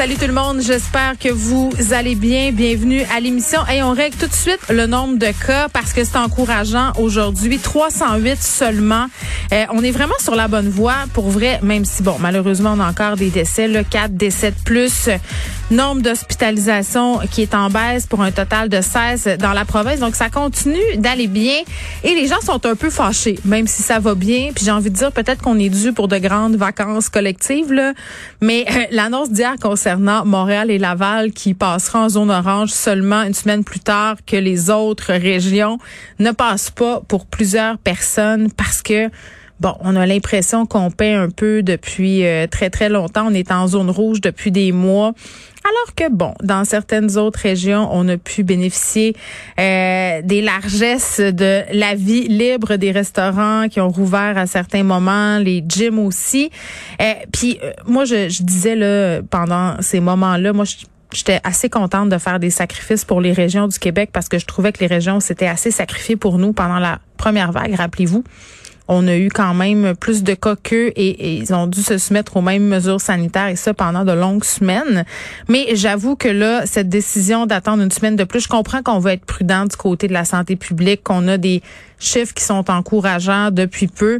Salut tout le monde, j'espère que vous allez bien. Bienvenue à l'émission. Et on règle tout de suite le nombre de cas parce que c'est encourageant aujourd'hui. 308 seulement. Euh, on est vraiment sur la bonne voie pour vrai, même si, bon, malheureusement, on a encore des décès, le 4 décès de plus. Nombre d'hospitalisations qui est en baisse pour un total de 16 dans la province. Donc, ça continue d'aller bien et les gens sont un peu fâchés, même si ça va bien. Puis j'ai envie de dire peut-être qu'on est dû pour de grandes vacances collectives, là. Mais euh, l'annonce d'hier concerne concernant Montréal et Laval qui passera en zone orange seulement une semaine plus tard que les autres régions ne passe pas pour plusieurs personnes parce que Bon, on a l'impression qu'on paie un peu depuis euh, très très longtemps. On est en zone rouge depuis des mois. Alors que bon, dans certaines autres régions, on a pu bénéficier euh, des largesses de la vie libre des restaurants qui ont rouvert à certains moments, les gyms aussi. Euh, puis moi, je, disais là pendant ces moments-là, moi J'étais assez contente de faire des sacrifices pour les régions du Québec parce que je trouvais que les régions s'étaient assez sacrifiées pour nous pendant la première vague, rappelez-vous on a eu quand même plus de cas qu'eux et, ils ont dû se soumettre aux mêmes mesures sanitaires et ça pendant de longues semaines. Mais j'avoue que là, cette décision d'attendre une semaine de plus, je comprends qu'on veut être prudent du côté de la santé publique, qu'on a des chiffres qui sont encourageants depuis peu.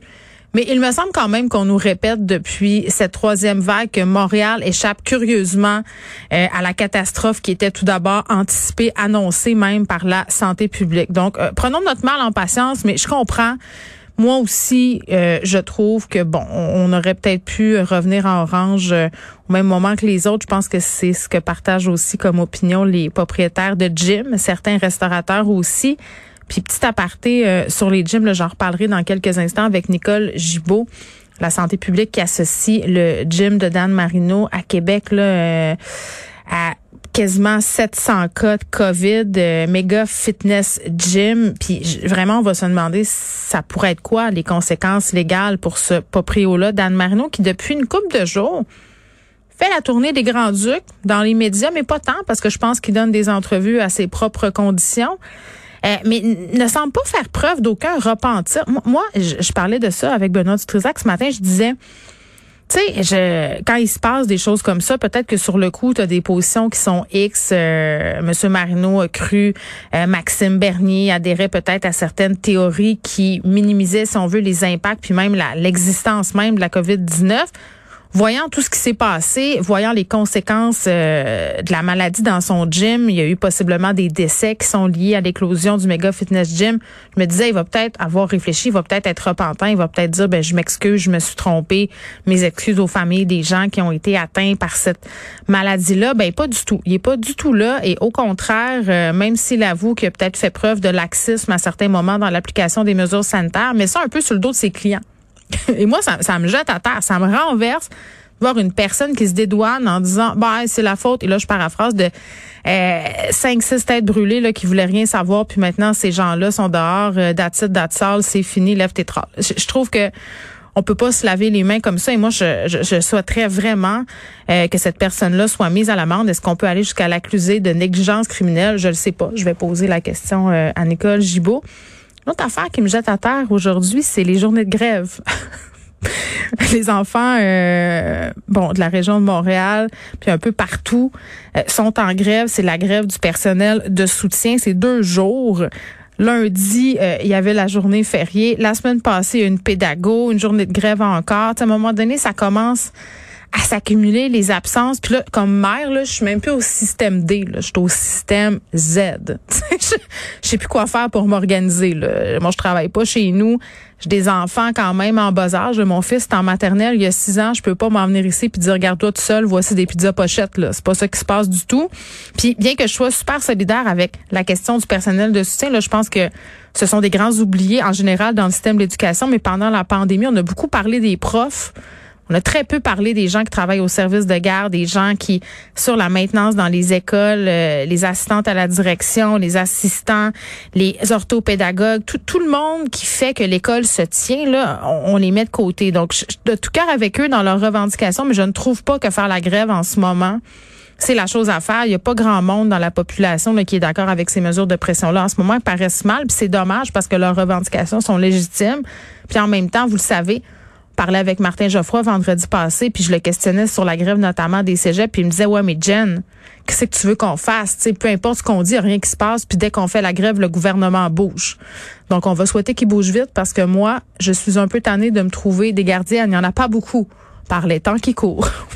Mais il me semble quand même qu'on nous répète depuis cette troisième vague que Montréal échappe curieusement euh, à la catastrophe qui était tout d'abord anticipée, annoncée même par la santé publique. Donc, euh, prenons notre mal en patience, mais je comprends moi aussi, euh, je trouve que bon, on aurait peut-être pu revenir en orange euh, au même moment que les autres. Je pense que c'est ce que partagent aussi comme opinion les propriétaires de gym, certains restaurateurs aussi. Puis petit aparté euh, sur les gyms, j'en reparlerai dans quelques instants avec Nicole Gibault la santé publique qui associe le gym de Dan Marino à Québec là, à quasiment 700 cas de COVID, euh, méga fitness gym. Puis vraiment, on va se demander ça pourrait être quoi les conséquences légales pour ce proprio-là d'Anne Marino qui, depuis une couple de jours, fait la tournée des Grands-Ducs dans les médias, mais pas tant parce que je pense qu'il donne des entrevues à ses propres conditions. Euh, mais ne semble pas faire preuve d'aucun repentir. Moi, je, parlais de ça avec Benoît Dutrisac ce matin. Je disais, tu sais, je, quand il se passe des choses comme ça, peut-être que sur le coup, tu as des positions qui sont X. Euh, Monsieur Marino a cru, euh, Maxime Bernier adhérait peut-être à certaines théories qui minimisaient, si on veut, les impacts, puis même l'existence même de la COVID-19 voyant tout ce qui s'est passé, voyant les conséquences euh, de la maladie dans son gym, il y a eu possiblement des décès qui sont liés à l'éclosion du méga fitness gym. Je me disais, il va peut-être avoir réfléchi, il va peut-être être repentant, il va peut-être dire, ben je m'excuse, je me suis trompé, mes excuses aux familles des gens qui ont été atteints par cette maladie-là. Ben pas du tout. Il est pas du tout là et au contraire, euh, même s'il avoue qu'il a peut-être fait preuve de laxisme à certains moments dans l'application des mesures sanitaires, mais ça un peu sur le dos de ses clients. Et moi, ça, ça me jette à terre, ça me renverse voir une personne qui se dédouane en disant bah c'est la faute et là je paraphrase de euh, cinq six têtes brûlées là qui voulaient rien savoir puis maintenant ces gens-là sont dehors euh, datsal c'est fini lève tes traces. Je, trouve que on peut pas se laver les mains comme ça et moi je, je, souhaiterais vraiment euh, que cette personne-là soit mise à l'amende. Est-ce qu'on peut aller jusqu'à l'accuser de négligence criminelle? Je le sais pas. Je vais poser la question euh, à Nicole Gibault. L'autre affaire qui me jette à terre aujourd'hui, c'est les journées de grève. les enfants, euh, bon, de la région de Montréal, puis un peu partout, euh, sont en grève. C'est la grève du personnel de soutien. C'est deux jours. Lundi, euh, il y avait la journée fériée. La semaine passée, une pédago, une journée de grève encore. à un moment donné, ça commence à s'accumuler les absences. Puis là, comme mère, là, je suis même plus au système D, là, je suis au système Z. je, sais plus quoi faire pour m'organiser. Moi, je travaille pas chez nous. J'ai des enfants quand même en bas âge. Mon fils est en maternelle, il y a six ans. Je peux pas m'en venir ici puis dire regarde-toi tout seul, voici des pizzas pochettes. Là, c'est pas ça qui se passe du tout. Puis bien que je sois super solidaire avec la question du personnel de soutien, là, je pense que ce sont des grands oubliés en général dans le système d'éducation. Mais pendant la pandémie, on a beaucoup parlé des profs On a très peu parlé des gens qui travaillent au service de garde, des gens qui sur la maintenance dans les écoles, euh, les assistantes à la direction, les assistants, les orthopédagogues, tout, le monde qui fait que l'école se tient là, on, les met de côté. Donc je, de tout cœur avec eux dans leurs revendications, mais je ne trouve pas que faire la grève en ce moment c'est la chose à faire. Il n'y a pas grand monde dans la population qui est d'accord avec ces mesures de pression-là. En ce moment, elles paraissent mal, puis c'est dommage parce que leurs revendications sont légitimes. Puis en même temps, vous le savez, parlais avec Martin Geoffroy vendredi passé, puis je le questionnais sur la grève notamment des cégeps, puis il me disait ouais mais Jen, qu'est-ce que tu veux qu'on fasse? T'sais, Peu importe ce qu'on dit, rien qui se passe, puis dès qu'on fait la grève, le gouvernement bouge. Donc on va souhaiter qu'il bouge vite parce que moi, je suis un peu tannée de me trouver des gardiens. Il n'y en a pas beaucoup par les temps qui courent.